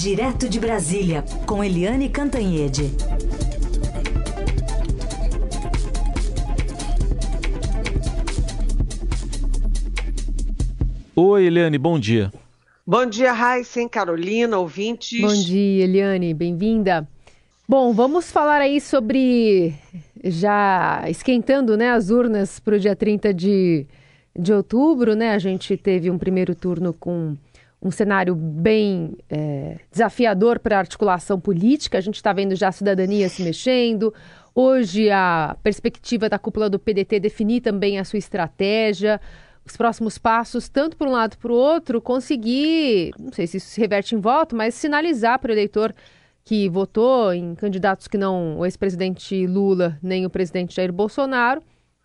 Direto de Brasília, com Eliane Cantanhede. Oi, Eliane, bom dia. Bom dia, Raíssen, Carolina, ouvintes. Bom dia, Eliane, bem-vinda. Bom, vamos falar aí sobre já esquentando né, as urnas para o dia 30 de, de outubro, né? A gente teve um primeiro turno com um cenário bem é, desafiador para a articulação política. A gente está vendo já a cidadania se mexendo. Hoje, a perspectiva da cúpula do PDT definir também a sua estratégia, os próximos passos, tanto por um lado para o outro, conseguir, não sei se isso se reverte em voto, mas sinalizar para o eleitor que votou em candidatos que não o ex-presidente Lula nem o presidente Jair Bolsonaro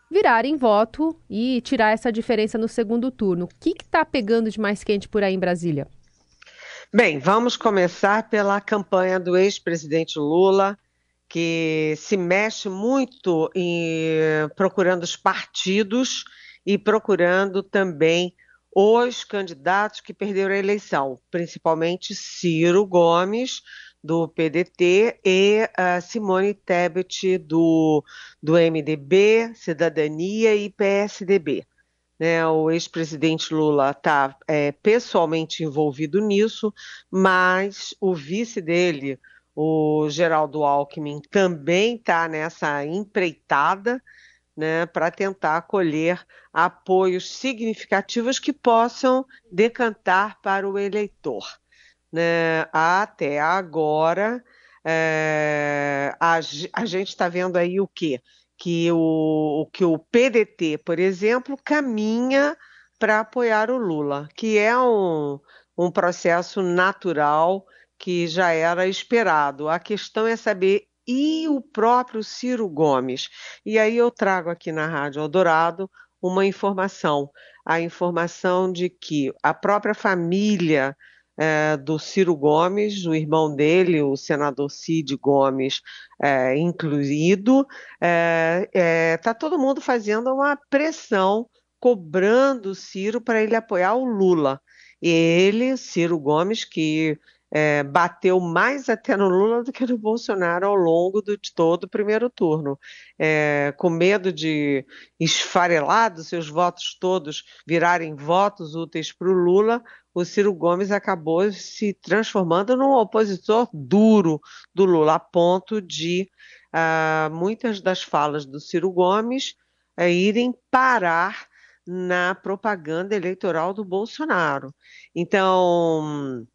virarem voto e tirar essa diferença no segundo turno. O que está pegando de mais quente por aí em Brasília? Bem, vamos começar pela campanha do ex-presidente Lula, que se mexe muito em procurando os partidos e procurando também os candidatos que perderam a eleição, principalmente Ciro Gomes, do PDT, e Simone Tebet, do, do MDB, Cidadania e PSDB. Né, o ex-presidente Lula está é, pessoalmente envolvido nisso, mas o vice dele, o Geraldo Alckmin, também está nessa empreitada né, para tentar colher apoios significativos que possam decantar para o eleitor né, até agora, é, a, a, gente está vendo aí o quê? Que o, que o PDT, por exemplo, caminha para apoiar o Lula, que é um, um processo natural que já era esperado. A questão é saber e o próprio Ciro Gomes. E aí eu trago aqui na Rádio Eldorado uma informação, a informação de que a própria família é, do Ciro Gomes, o irmão dele, o senador Cid Gomes, é, incluído. Está é, é, todo mundo fazendo uma pressão, cobrando o Ciro para ele apoiar o Lula. Ele, Ciro Gomes, que é, bateu mais até no Lula do que no Bolsonaro ao longo do, de todo o primeiro turno. É, com medo de esfarelados seus votos todos virarem votos úteis para o Lula, o Ciro Gomes acabou se transformando num opositor duro do Lula, a ponto de uh, muitas das falas do Ciro Gomes uh, irem parar na propaganda eleitoral do Bolsonaro. Então,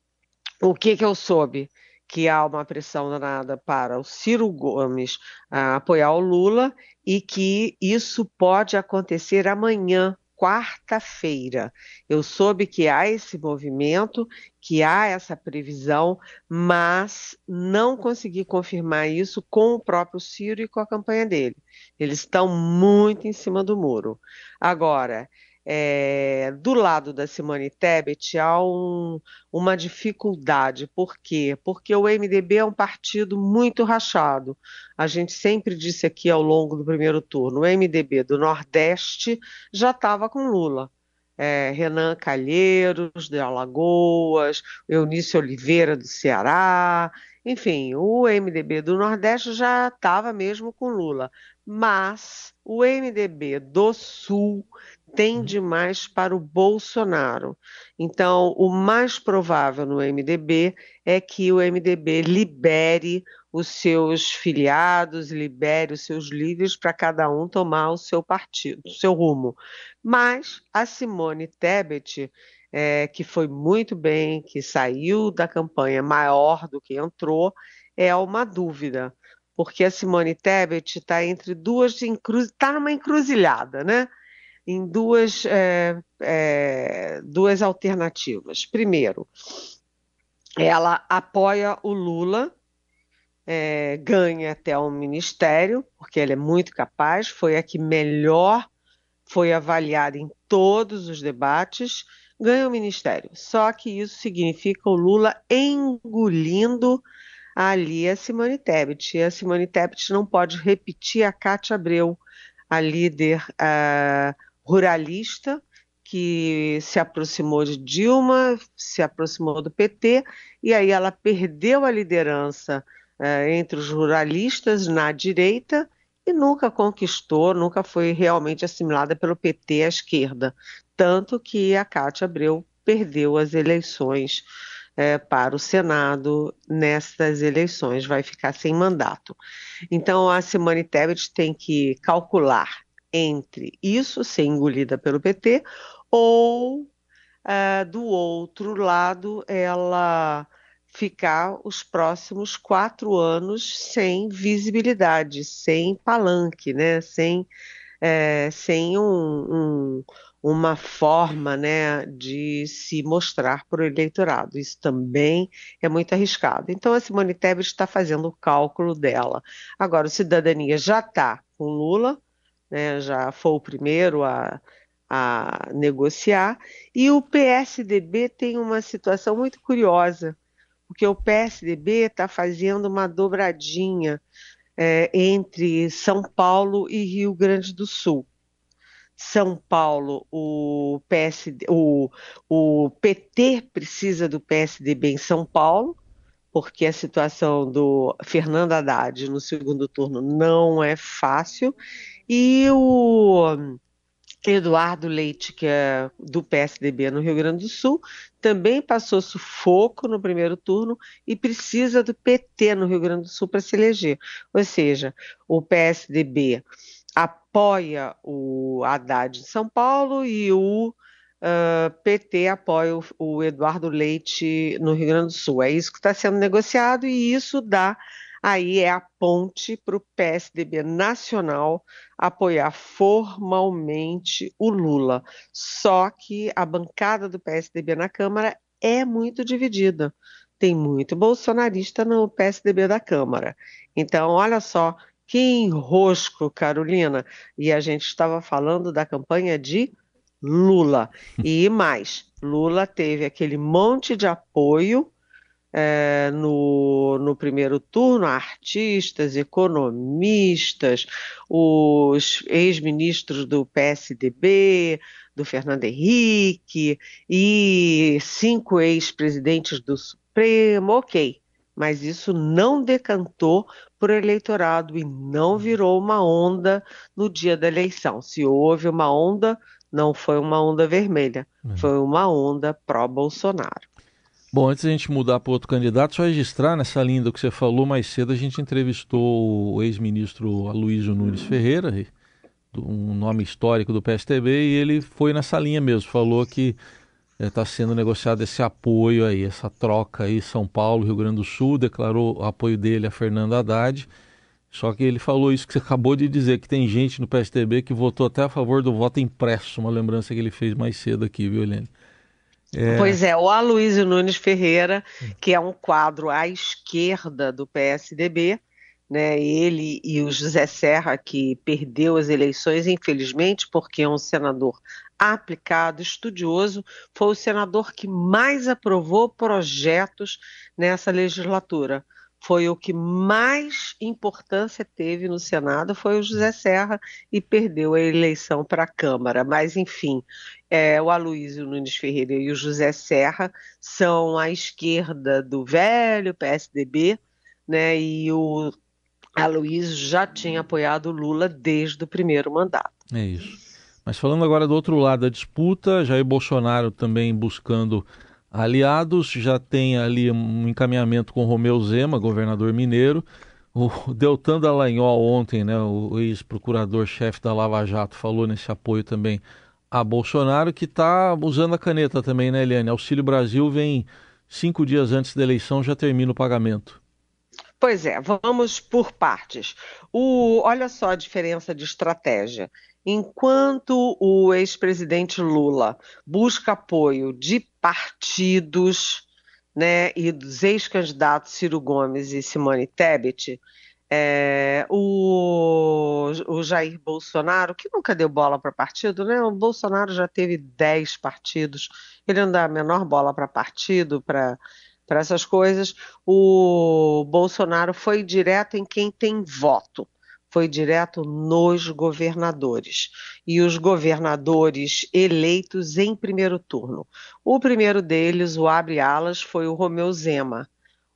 o que, que eu soube? Que há uma pressão danada para o Ciro Gomes uh, apoiar o Lula e que isso pode acontecer amanhã, quarta-feira. Eu soube que há esse movimento, que há essa previsão, mas não consegui confirmar isso com o próprio Ciro e com a campanha dele. Eles estão muito em cima do muro. Agora, é, do lado da Simone Tebet há um, uma dificuldade. Por quê? Porque o MDB é um partido muito rachado. A gente sempre disse aqui ao longo do primeiro turno, o MDB do Nordeste já estava com Lula. É, Renan Calheiros, de Alagoas, Eunício Oliveira, do Ceará, enfim, o MDB do Nordeste já estava mesmo com Lula, mas o MDB do Sul tende mais para o Bolsonaro. Então, o mais provável no MDB é que o MDB libere os seus filiados, libere os seus líderes para cada um tomar o seu partido, o seu rumo. Mas a Simone Tebet, é, que foi muito bem, que saiu da campanha maior do que entrou, é uma dúvida. Porque a Simone Tebet está entre duas, está numa encruzilhada, né? em duas, é, é, duas alternativas. Primeiro, ela apoia o Lula, é, ganha até um ministério, porque ela é muito capaz, foi a que melhor foi avaliada em todos os debates, ganha o ministério. Só que isso significa o Lula engolindo ali a Simone Tebet. E a Simone Tebet não pode repetir a Cátia Abreu, a líder uh, ruralista que se aproximou de Dilma, se aproximou do PT, e aí ela perdeu a liderança é, entre os ruralistas na direita e nunca conquistou, nunca foi realmente assimilada pelo PT à esquerda. Tanto que a Cátia Abreu perdeu as eleições é, para o Senado nestas eleições, vai ficar sem mandato. Então a Simone Tebet tem que calcular entre isso ser engolida pelo PT ou uh, do outro lado ela ficar os próximos quatro anos sem visibilidade, sem palanque, né? sem, é, sem um, um, uma forma né, de se mostrar para o eleitorado. Isso também é muito arriscado. Então, a Simone Tebet está fazendo o cálculo dela. Agora, o Cidadania já está com Lula, né, já foi o primeiro a a negociar. E o PSDB tem uma situação muito curiosa, porque o PSDB está fazendo uma dobradinha é, entre São Paulo e Rio Grande do Sul. São Paulo, o, PSD, o, o PT precisa do PSDB em São Paulo, porque a situação do Fernando Haddad no segundo turno não é fácil, e o Eduardo Leite, que é do PSDB no Rio Grande do Sul, também passou sufoco no primeiro turno e precisa do PT no Rio Grande do Sul para se eleger. Ou seja, o PSDB apoia o Haddad em São Paulo e o uh, PT apoia o, o Eduardo Leite no Rio Grande do Sul. É isso que está sendo negociado e isso dá aí é a ponte para o PSDB nacional apoiar formalmente o Lula. Só que a bancada do PSDB na Câmara é muito dividida. Tem muito bolsonarista no PSDB da Câmara. Então, olha só que enrosco, Carolina. E a gente estava falando da campanha de Lula. E mais, Lula teve aquele monte de apoio é, no, no primeiro turno artistas, economistas, os ex-ministros do PSDB, do Fernando Henrique e cinco ex-presidentes do Supremo, ok. Mas isso não decantou por eleitorado e não virou uma onda no dia da eleição. Se houve uma onda, não foi uma onda vermelha, uhum. foi uma onda pró-Bolsonaro. Bom, antes da gente mudar para outro candidato, só registrar nessa linha do que você falou mais cedo, a gente entrevistou o ex-ministro Aloysio Nunes Ferreira, um nome histórico do PSTB, e ele foi nessa linha mesmo, falou que está é, sendo negociado esse apoio aí, essa troca aí, São Paulo, Rio Grande do Sul, declarou o apoio dele a Fernando Haddad, só que ele falou isso que você acabou de dizer, que tem gente no PSTB que votou até a favor do voto impresso, uma lembrança que ele fez mais cedo aqui, viu, Helene? É. Pois é, o Aloysio Nunes Ferreira, que é um quadro à esquerda do PSDB, né, ele e o José Serra, que perdeu as eleições, infelizmente, porque é um senador aplicado, estudioso, foi o senador que mais aprovou projetos nessa legislatura foi o que mais importância teve no Senado, foi o José Serra e perdeu a eleição para a Câmara. Mas, enfim, é, o Aloysio Nunes Ferreira e o José Serra são à esquerda do velho PSDB, né? E o Aloysio já tinha apoiado Lula desde o primeiro mandato. É isso. Mas falando agora do outro lado da disputa, Jair Bolsonaro também buscando aliados, já tem ali um encaminhamento com Romeu Zema, governador mineiro. O Deltan Dallagnol ontem, né, o ex-procurador-chefe da Lava Jato, falou nesse apoio também a Bolsonaro, que está usando a caneta também, né, Eliane? Auxílio Brasil vem cinco dias antes da eleição, já termina o pagamento. Pois é, vamos por partes. O, olha só a diferença de estratégia. Enquanto o ex-presidente Lula busca apoio de partidos né, e dos ex-candidatos Ciro Gomes e Simone Tebet, é, o, o, Jair Bolsonaro, que nunca deu bola para partido, né? O Bolsonaro já teve 10 partidos, ele não dá a menor bola para partido, para essas coisas. O Bolsonaro foi direto em quem tem voto foi direto nos governadores. E os governadores eleitos em primeiro turno. O primeiro deles, o abre alas, foi o Romeu Zema.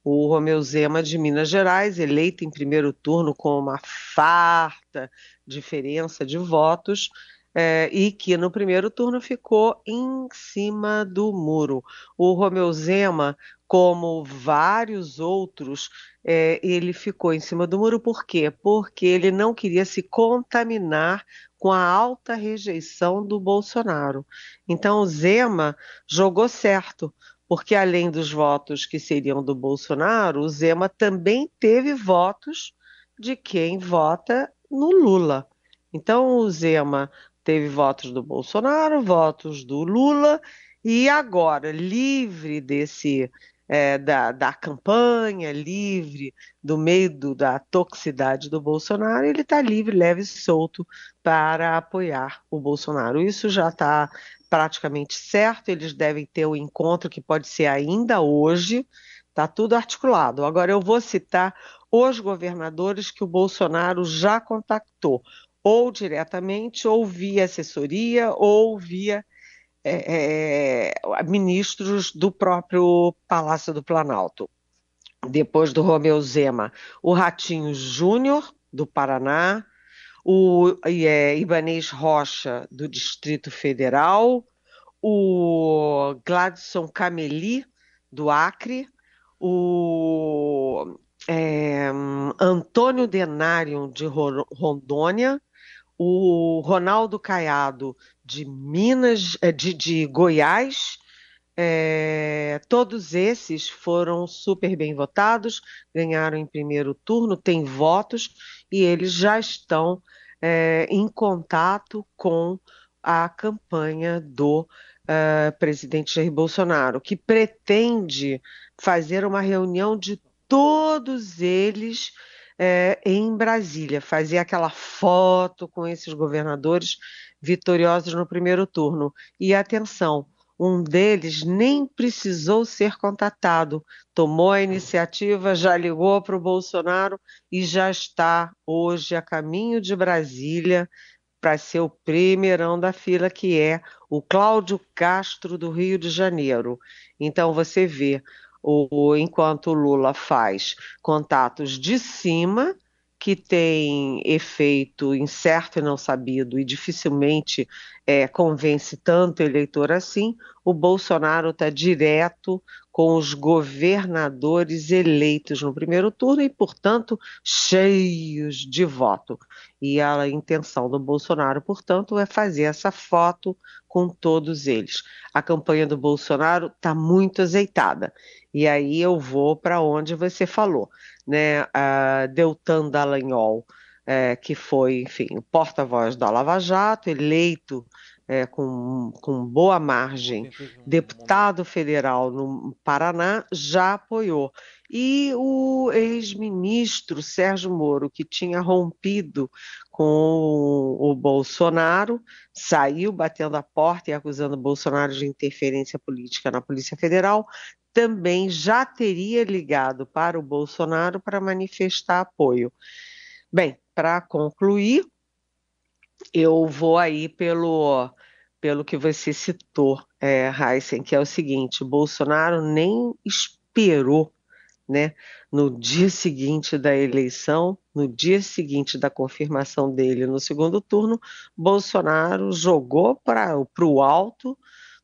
O Romeu Zema de Minas Gerais, eleito em primeiro turno com uma farta diferença de votos, é, e que no primeiro turno ficou em cima do muro. O Romeu Zema, como vários outros, é, ele ficou em cima do muro por quê? Porque ele não queria se contaminar com a alta rejeição do Bolsonaro. Então o Zema jogou certo, porque além dos votos que seriam do Bolsonaro, o Zema também teve votos de quem vota no Lula. Então o Zema teve votos do Bolsonaro, votos do Lula, e agora, livre desse é, da, da, campanha, livre do medo da toxicidade do Bolsonaro, ele está livre, leve e solto para apoiar o Bolsonaro. Isso já está praticamente certo, eles devem ter o um encontro que pode ser ainda hoje, está tudo articulado. Agora eu vou citar os governadores que o Bolsonaro já contactou ou diretamente, ou via assessoria, ou via é, ministros do próprio Palácio do Planalto. Depois do Romeu Zema, o Ratinho Júnior, do Paraná, o é, Ibanês Rocha, do Distrito Federal, o Gladson Cameli, do Acre, o é, Antônio Denário, de Rondônia, o Ronaldo Caiado de Minas, eh, de, de Goiás, é, todos esses foram super bem votados, ganharam em primeiro turno, têm votos e eles já estão é, em contato com a campanha do uh, presidente Jair Bolsonaro, que pretende fazer uma reunião de todos eles é, em Brasília, fazer aquela foto com esses governadores vitoriosos no primeiro turno. E atenção, um deles nem precisou ser contatado, tomou a iniciativa, já ligou para o Bolsonaro e já está hoje a caminho de Brasília para ser o primeirão da fila, que é o Cláudio Castro do Rio de Janeiro. Então você vê, o, enquanto Lula faz contatos de cima, que tem efeito incerto e não sabido e dificilmente é, convence tanto eleitor assim, o Bolsonaro está direto com os governadores eleitos no primeiro turno e, portanto, cheios de voto. E a intenção do Bolsonaro, portanto, é fazer essa foto com todos eles. A campanha do Bolsonaro está muito azeitada. E aí eu vou para onde você falou, né? A Deltan Dallagnol, é, que foi, enfim, o porta-voz da Lava Jato, eleito é, com, com boa margem, deputado federal no Paraná, já apoiou. E o ex-ministro Sérgio Moro, que tinha rompido com o Bolsonaro, saiu batendo a porta e acusando o Bolsonaro de interferência política na Polícia Federal, também já teria ligado para o Bolsonaro para manifestar apoio. Bem, para concluir, eu vou aí pelo, pelo que você citou, é, Heisen, que é o seguinte: Bolsonaro nem esperou, né, no dia seguinte da eleição, no dia seguinte da confirmação dele no segundo turno, Bolsonaro jogou para o alto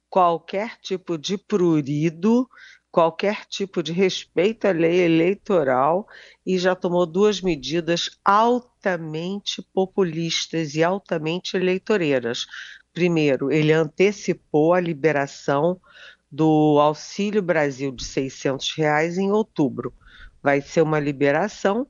qualquer tipo de prurido qualquer tipo de respeito à lei eleitoral e já tomou duas medidas altamente populistas e altamente eleitoreiras. Primeiro, ele antecipou a liberação do Auxílio Brasil de 600 reais em outubro. Vai ser uma liberação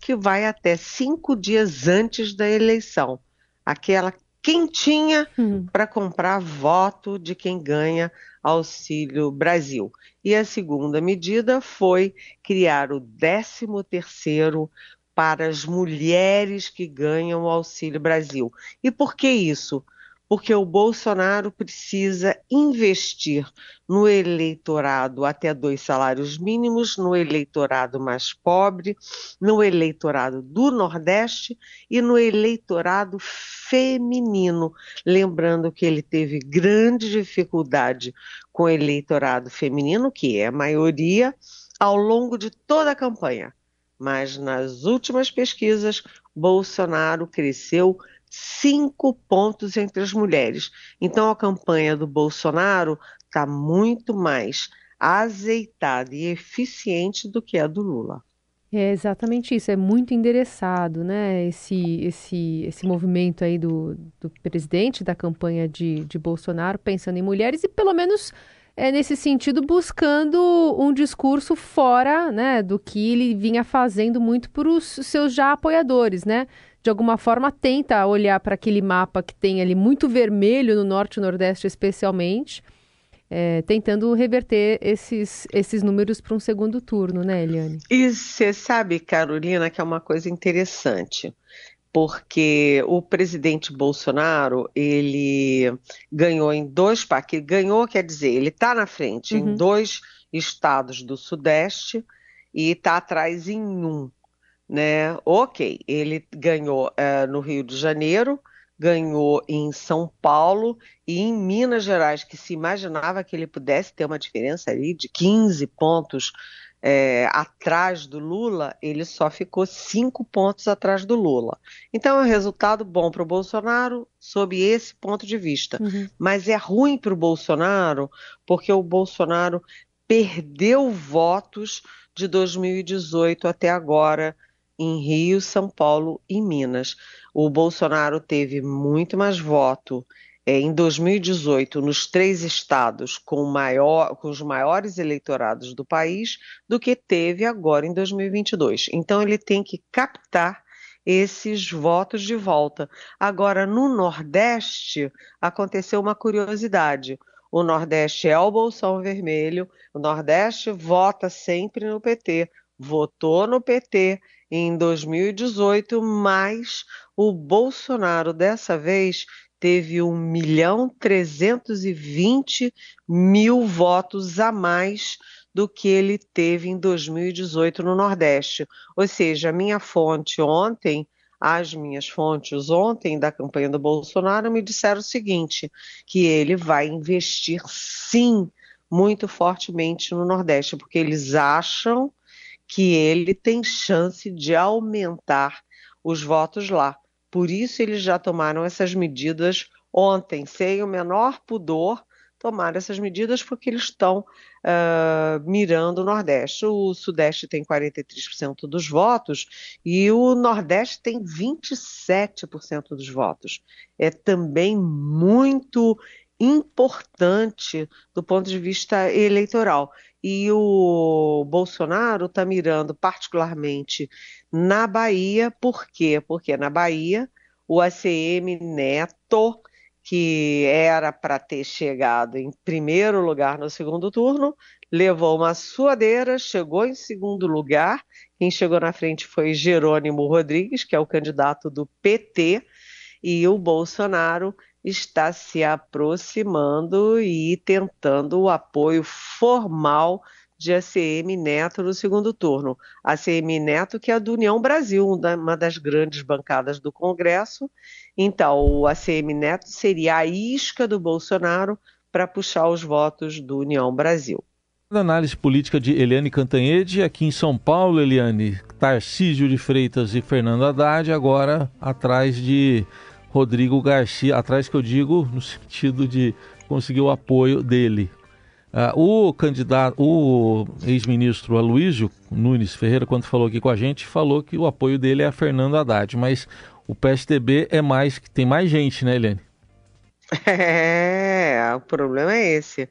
que vai até cinco dias antes da eleição. Aquela quentinha hum. para comprar voto de quem ganha Auxílio Brasil. E a segunda medida foi criar o 13º para as mulheres que ganham o Auxílio Brasil. E por que isso? Porque o Bolsonaro precisa investir no eleitorado até dois salários mínimos, no eleitorado mais pobre, no eleitorado do Nordeste e no eleitorado feminino. Lembrando que ele teve grande dificuldade com o eleitorado feminino, que é a maioria, ao longo de toda a campanha. Mas nas últimas pesquisas, Bolsonaro cresceu cinco pontos entre as mulheres. Então a campanha do Bolsonaro está muito mais azeitada e eficiente do que a do Lula. É exatamente isso, é muito endereçado, né? Esse, esse, esse movimento aí do, do presidente da campanha de, de Bolsonaro pensando em mulheres e pelo menos é nesse sentido buscando um discurso fora né, do que ele vinha fazendo muito para os seus já apoiadores, né? De alguma forma tenta olhar para aquele mapa que tem ali muito vermelho no norte e nordeste especialmente, é, tentando reverter esses, esses números para um segundo turno, né, Eliane? E você sabe, Carolina, que é uma coisa interessante, porque o presidente Bolsonaro, ele ganhou em dois países, ganhou quer dizer, ele está na frente uhum. em dois estados do Sudeste e está atrás em um né? Ok, ele ganhou é, no Rio de Janeiro, ganhou em São Paulo e em Minas Gerais, que se imaginava que ele pudesse ter uma diferença ali de 15 pontos é, atrás do Lula, ele só ficou cinco pontos atrás do Lula. Então é um resultado bom para o Bolsonaro sob esse ponto de vista. Uhum. Mas é ruim para o Bolsonaro porque o Bolsonaro perdeu votos de 2018 até agora em Rio, São Paulo e Minas. O Bolsonaro teve muito mais voto é, em 2018 nos três estados com, maior, com os maiores eleitorados do país do que teve agora em 2022. Então ele tem que captar esses votos de volta. Agora, no Nordeste, aconteceu uma curiosidade. O Nordeste é o Bolsão Vermelho, o Nordeste vota sempre no PT, votou no PT em 2018, mas o Bolsonaro dessa vez teve 1 milhão 320 mil votos a mais do que ele teve em 2018 no Nordeste. Ou seja, a minha fonte ontem, as minhas fontes ontem da campanha do Bolsonaro me disseram o seguinte, que ele vai investir sim muito fortemente no Nordeste, porque eles acham que ele tem chance de aumentar os votos lá. Por isso eles já tomaram essas medidas ontem, sem o menor pudor, tomaram essas medidas porque eles estão uh, mirando o Nordeste. O Sudeste tem 43% dos votos e o Nordeste tem 27% dos votos. É também muito importante do ponto de vista eleitoral. E o Bolsonaro está mirando particularmente na Bahia, por quê? Porque na Bahia o ACM Neto, que era para ter chegado em primeiro lugar no segundo turno, levou uma suadeira, chegou em segundo lugar. Quem chegou na frente foi Jerônimo Rodrigues, que é o candidato do PT, e o Bolsonaro está se aproximando e tentando o apoio formal de ACM Neto no segundo turno. ACM Neto, que é do União Brasil, uma das grandes bancadas do Congresso. Então, o ACM Neto seria a isca do Bolsonaro para puxar os votos do União Brasil. Análise política de Eliane Cantanhede, aqui em São Paulo, Eliane, Tarcísio de Freitas e Fernando Haddad, agora atrás de Rodrigo Garcia, atrás que eu digo no sentido de conseguir o apoio dele. Uh, o candidato, o ex-ministro Aloysio Nunes Ferreira, quando falou aqui com a gente, falou que o apoio dele é a Fernando Haddad, mas o PSDB é mais, tem mais gente, né, Helene? É, o problema é esse.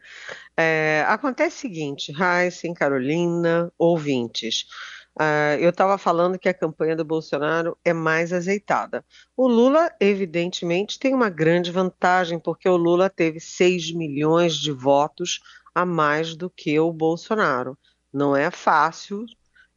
É, acontece o seguinte, Raíssa, Carolina, ouvintes. Uh, eu estava falando que a campanha do Bolsonaro é mais azeitada. O Lula, evidentemente, tem uma grande vantagem, porque o Lula teve 6 milhões de votos a mais do que o Bolsonaro. Não é fácil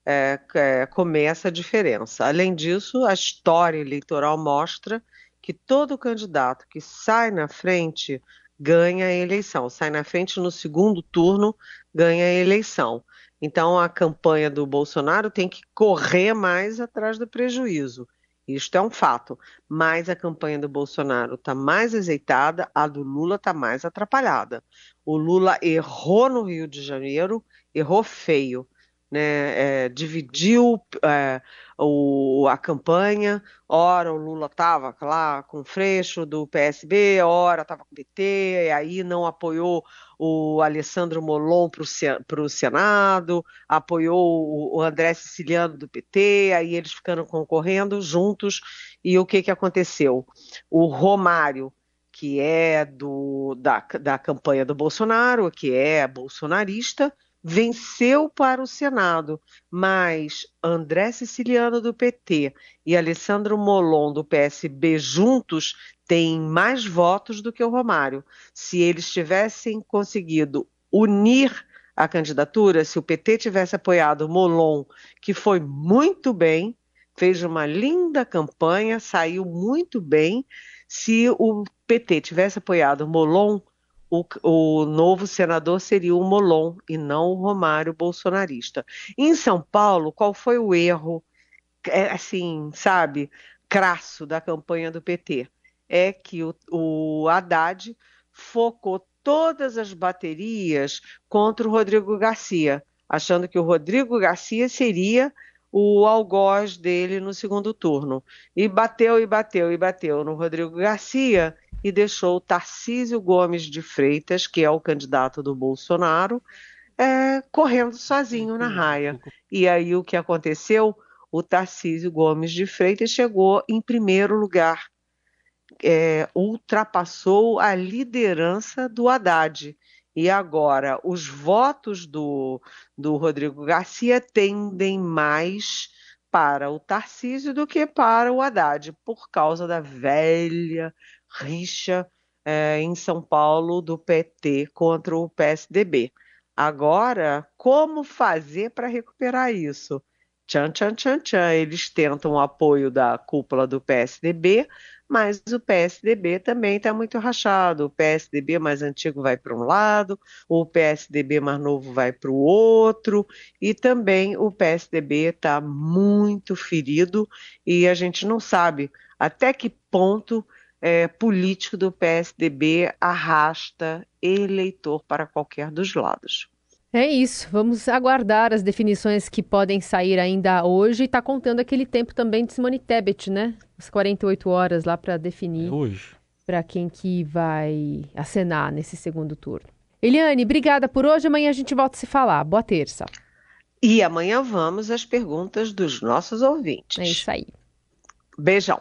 é, é, comer essa diferença. Além disso, a história eleitoral mostra que todo candidato que sai na frente ganha a eleição, sai na frente no segundo turno, ganha a eleição. Então a campanha do Bolsonaro tem que correr mais atrás do prejuízo. Isto é um fato. Mas a campanha do Bolsonaro está mais azeitada, a do Lula está mais atrapalhada. O Lula errou no Rio de Janeiro, errou feio né, é, dividiu é, o, a campanha, ora o Lula estava lá com o Freixo do PSB, ora estava com o PT, e aí não apoiou o Alessandro Molon para o Senado, apoiou o, André Siciliano do PT, aí eles ficaram concorrendo juntos, e o que, que aconteceu? O Romário, que é do, da, da campanha do Bolsonaro, que é bolsonarista, venceu para o Senado, mas André Siciliano do PT e Alessandro Molon do PSB juntos têm mais votos do que o Romário. Se eles tivessem conseguido unir a candidatura, se o PT tivesse apoiado Molon, que foi muito bem, fez uma linda campanha, saiu muito bem. Se o PT tivesse apoiado Molon, o, o novo senador seria o Molon e não o Romário bolsonarista. Em São Paulo, qual foi o erro, é, assim, sabe, crasso da campanha do PT? É que o, o Haddad focou todas as baterias contra o Rodrigo Garcia, achando que o Rodrigo Garcia seria o algoz dele no segundo turno. E bateu e bateu e bateu no Rodrigo Garcia e deixou Tarcísio Gomes de Freitas, que é o candidato do Bolsonaro, é, correndo sozinho na raia. E aí o que aconteceu? O Tarcísio Gomes de Freitas chegou em primeiro lugar, é, ultrapassou a liderança do Haddad. E agora os votos do, do Rodrigo Garcia tendem mais para o Tarcísio do que para o Haddad, por causa da velha rixa é, em São Paulo do PT contra o PSDB. Agora, como fazer para recuperar isso? Tchan, tchan, tchan, tchan. Eles tentam o apoio da cúpula do PSDB, mas o PSDB também está muito rachado. O PSDB mais antigo vai para um lado, o PSDB mais novo vai para o outro, e também o PSDB está muito ferido e a gente não sabe até que ponto é, político do PSDB arrasta eleitor para qualquer dos lados. É isso, vamos aguardar as definições que podem sair ainda hoje. Está contando aquele tempo também de Simone Tebet, né? As 48 horas lá para definir. É hoje. Para quem que vai acenar nesse segundo turno. Eliane, obrigada por hoje. Amanhã a gente volta a se falar. Boa terça. E amanhã vamos às perguntas dos nossos ouvintes. É isso aí. Beijão.